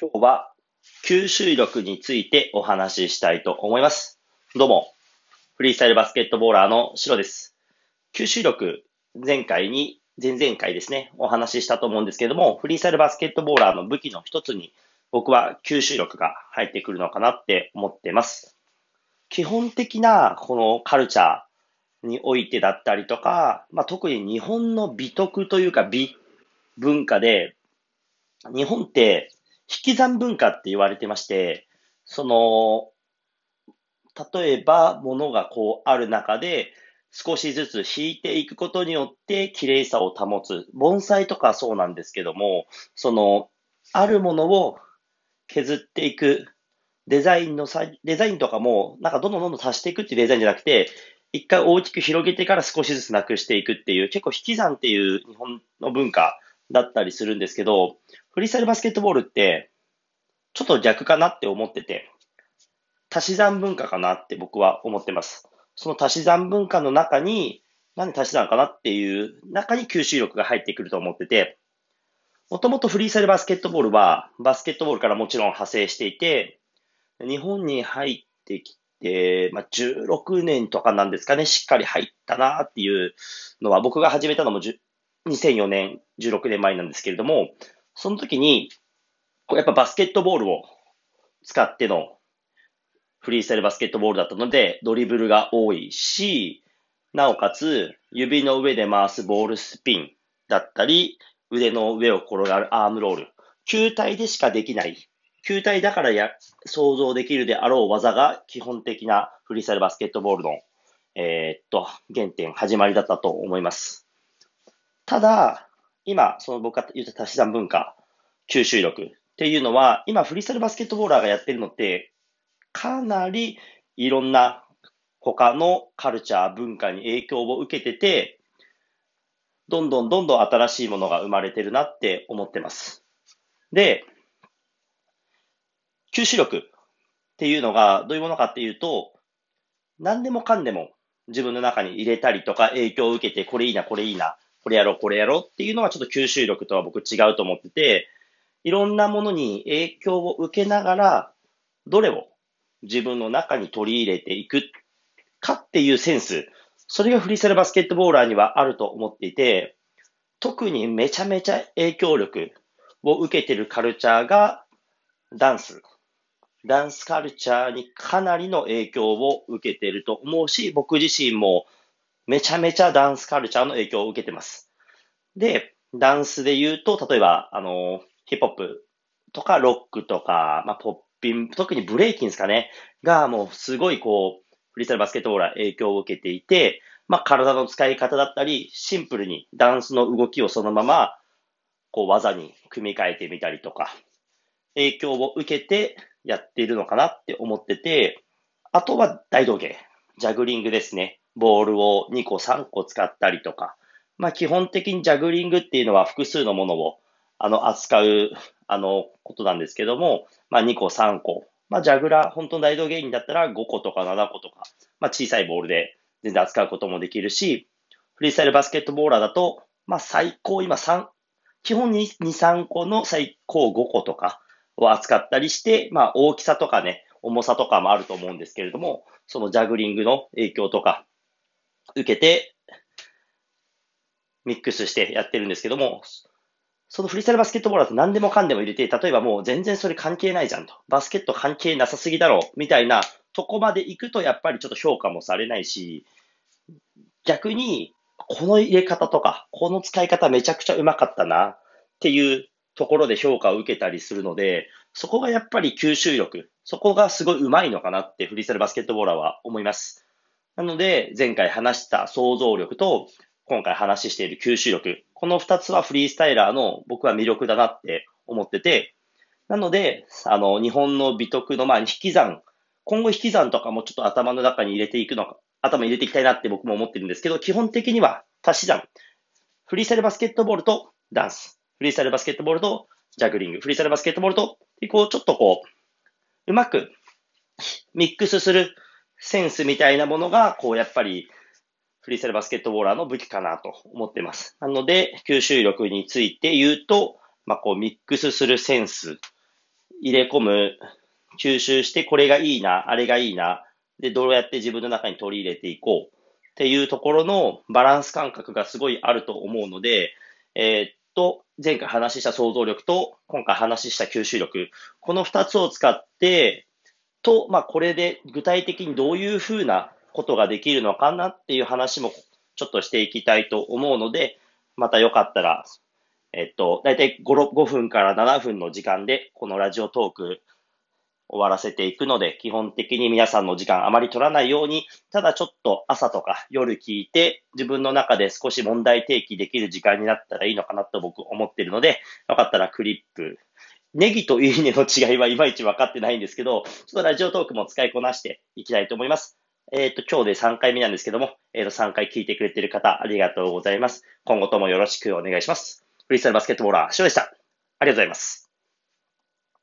今日は吸収力についてお話ししたいと思います。どうも、フリースタイルバスケットボーラーのシロです。吸収力、前回に、前々回ですね、お話ししたと思うんですけども、フリースタイルバスケットボーラーの武器の一つに、僕は吸収力が入ってくるのかなって思ってます。基本的なこのカルチャーにおいてだったりとか、まあ、特に日本の美徳というか美文化で、日本って引き算文化って言われてまして、その、例えば物がこうある中で少しずつ引いていくことによって綺麗さを保つ。盆栽とかそうなんですけども、その、あるものを削っていくデザインのさ、デザインとかも、なんかどんどんどんどん足していくっていうデザインじゃなくて、一回大きく広げてから少しずつなくしていくっていう、結構引き算っていう日本の文化だったりするんですけど、フリースタイルバスケットボールって、ちょっと逆かなって思ってて、足し算文化かなって僕は思ってます。その足し算文化の中に、なんで足し算かなっていう中に吸収力が入ってくると思ってて、もともとフリースタイルバスケットボールは、バスケットボールからもちろん派生していて、日本に入ってきて、まあ、16年とかなんですかね、しっかり入ったなっていうのは、僕が始めたのも2004年、16年前なんですけれども、その時に、やっぱバスケットボールを使ってのフリースタイルバスケットボールだったので、ドリブルが多いし、なおかつ、指の上で回すボールスピンだったり、腕の上を転がるアームロール。球体でしかできない。球体だからや想像できるであろう技が基本的なフリースタイルバスケットボールの、えー、っと、原点、始まりだったと思います。ただ、今、その僕が言った足し算文化、吸収力っていうのは、今フリースタイルバスケットボーラーがやってるのって、かなりいろんな他のカルチャー、文化に影響を受けてて、どんどんどんどん新しいものが生まれてるなって思ってます。で、吸収力っていうのがどういうものかっていうと、何でもかんでも自分の中に入れたりとか影響を受けて、これいいな、これいいな、これやろう、これやろうっていうのはちょっと吸収力とは僕違うと思ってて、いろんなものに影響を受けながら、どれを自分の中に取り入れていくかっていうセンス、それがフリースタイルバスケットボーラーにはあると思っていて、特にめちゃめちゃ影響力を受けてるカルチャーがダンス。ダンスカルチャーにかなりの影響を受けてると思うし、僕自身もめちゃめちゃダンスカルチャーの影響を受けてます。で、ダンスで言うと、例えば、あの、ヒップホップとかロックとか、まあ、ポッピン、特にブレイキンですかね、がもうすごいこう、フリースタイルバスケットボーラー影響を受けていて、まあ、体の使い方だったり、シンプルにダンスの動きをそのまま、こう、技に組み替えてみたりとか、影響を受けてやっているのかなって思ってて、あとは大道芸、ジャグリングですね。ボールを2個3個使ったりとか、まあ基本的にジャグリングっていうのは複数のものをあの扱うあのことなんですけども、まあ2個3個、まあジャグラー、本当の大道芸人だったら5個とか7個とか、まあ小さいボールで全然扱うこともできるし、フリースタイルバスケットボーラーだと、まあ最高今3、基本に2、3個の最高5個とかを扱ったりして、まあ大きさとかね、重さとかもあると思うんですけれども、そのジャグリングの影響とか、受けて、ミックスしてやってるんですけども、そのフリースタイルバスケットボールだと何でもかんでも入れて、例えばもう全然それ関係ないじゃんと。バスケット関係なさすぎだろ、みたいなとこまで行くとやっぱりちょっと評価もされないし、逆に、この入れ方とか、この使い方めちゃくちゃうまかったなっていうところで評価を受けたりするので、そこがやっぱり吸収力、そこがすごい上手いのかなってフリースタイルバスケットボーラーは思います。なので、前回話した想像力と、今回話している吸収力。この二つはフリースタイラーの僕は魅力だなって思ってて、なので、あの、日本の美徳の前に引き算、今後引き算とかもちょっと頭の中に入れていくのか、頭入れていきたいなって僕も思ってるんですけど、基本的には足し算。フリースタイルバスケットボールとダンス。フリースタイルバスケットボールとジャグリング。フリースタイルバスケットボールと、こう、ちょっとこう、うまくミックスするセンスみたいなものが、こう、やっぱり、フリースタイルバスケットボーラーの武器かなと思ってます。なので、吸収力について言うと、まあ、こう、ミックスするセンス入れ込む、吸収してこれがいいな、あれがいいな、で、どうやって自分の中に取り入れていこうっていうところのバランス感覚がすごいあると思うので、えー、っと、前回話した想像力と今回話した吸収力、この二つを使って、と、まあ、これで具体的にどういうふうなことができるのかなっていう話もちょっとしていきたいと思うので、またよかったら、えっと、だいたい 5, 5分から7分の時間で、このラジオトーク終わらせていくので、基本的に皆さんの時間あまり取らないように、ただちょっと朝とか夜聞いて、自分の中で少し問題提起できる時間になったらいいのかなと僕思ってるので、よかったらクリップ、ネギといいねの違いはいまいち分かってないんですけど、ちょっとラジオトークも使いこなしていきたいと思います。えっ、ー、と、今日で3回目なんですけども、えっ、ー、と、3回聞いてくれてる方、ありがとうございます。今後ともよろしくお願いします。フリースタイルバスケットボーラー、ショでした。ありがとうございます。